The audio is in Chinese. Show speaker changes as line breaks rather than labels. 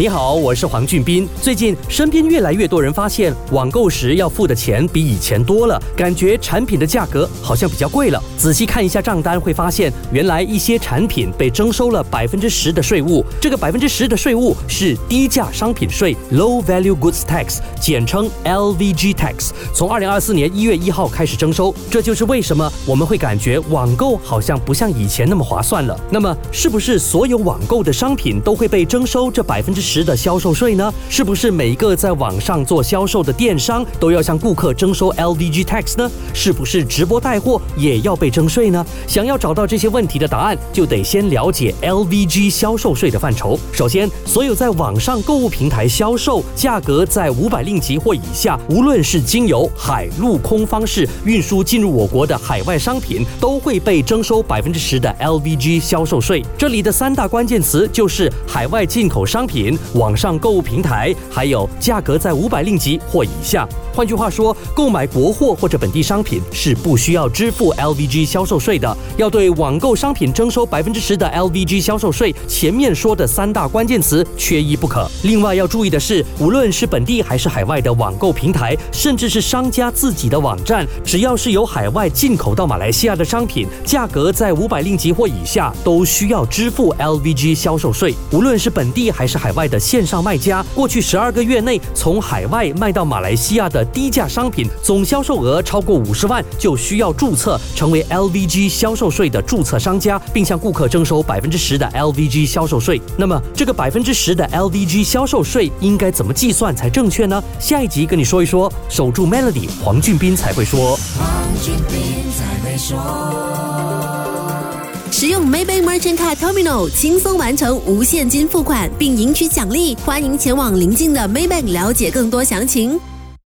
你好，我是黄俊斌。最近身边越来越多人发现，网购时要付的钱比以前多了，感觉产品的价格好像比较贵了。仔细看一下账单，会发现原来一些产品被征收了百分之十的税务。这个百分之十的税务是低价商品税 （Low Value Goods Tax），简称 LVG Tax，从二零二四年一月一号开始征收。这就是为什么我们会感觉网购好像不像以前那么划算了。那么，是不是所有网购的商品都会被征收这百分之？十的销售税呢？是不是每一个在网上做销售的电商都要向顾客征收 LVG tax 呢？是不是直播带货也要被征税呢？想要找到这些问题的答案，就得先了解 LVG 销售税的范畴。首先，所有在网上购物平台销售价格在五百令吉或以下，无论是经由海陆空方式运输进入我国的海外商品，都会被征收百分之十的 LVG 销售税。这里的三大关键词就是海外进口商品。网上购物平台，还有价格在五百令吉或以下。换句话说，购买国货或者本地商品是不需要支付 LVG 销售税的。要对网购商品征收百分之十的 LVG 销售税，前面说的三大关键词缺一不可。另外要注意的是，无论是本地还是海外的网购平台，甚至是商家自己的网站，只要是由海外进口到马来西亚的商品，价格在五百令吉或以下，都需要支付 LVG 销售税。无论是本地还是海外的线上卖家，过去十二个月内从海外卖到马来西亚的。低价商品总销售额超过五十万，就需要注册成为 LVG 销售税的注册商家，并向顾客征收百分之十的 LVG 销售税。那么，这个百分之十的 LVG 销售税应该怎么计算才正确呢？下一集跟你说一说。守住 Melody，黄俊斌才会说。
黄俊斌才会说。
使用 Maybank Merchant Card Terminal 轻松完成无现金付款，并赢取奖励。欢迎前往邻近的 Maybank 了解更多详情。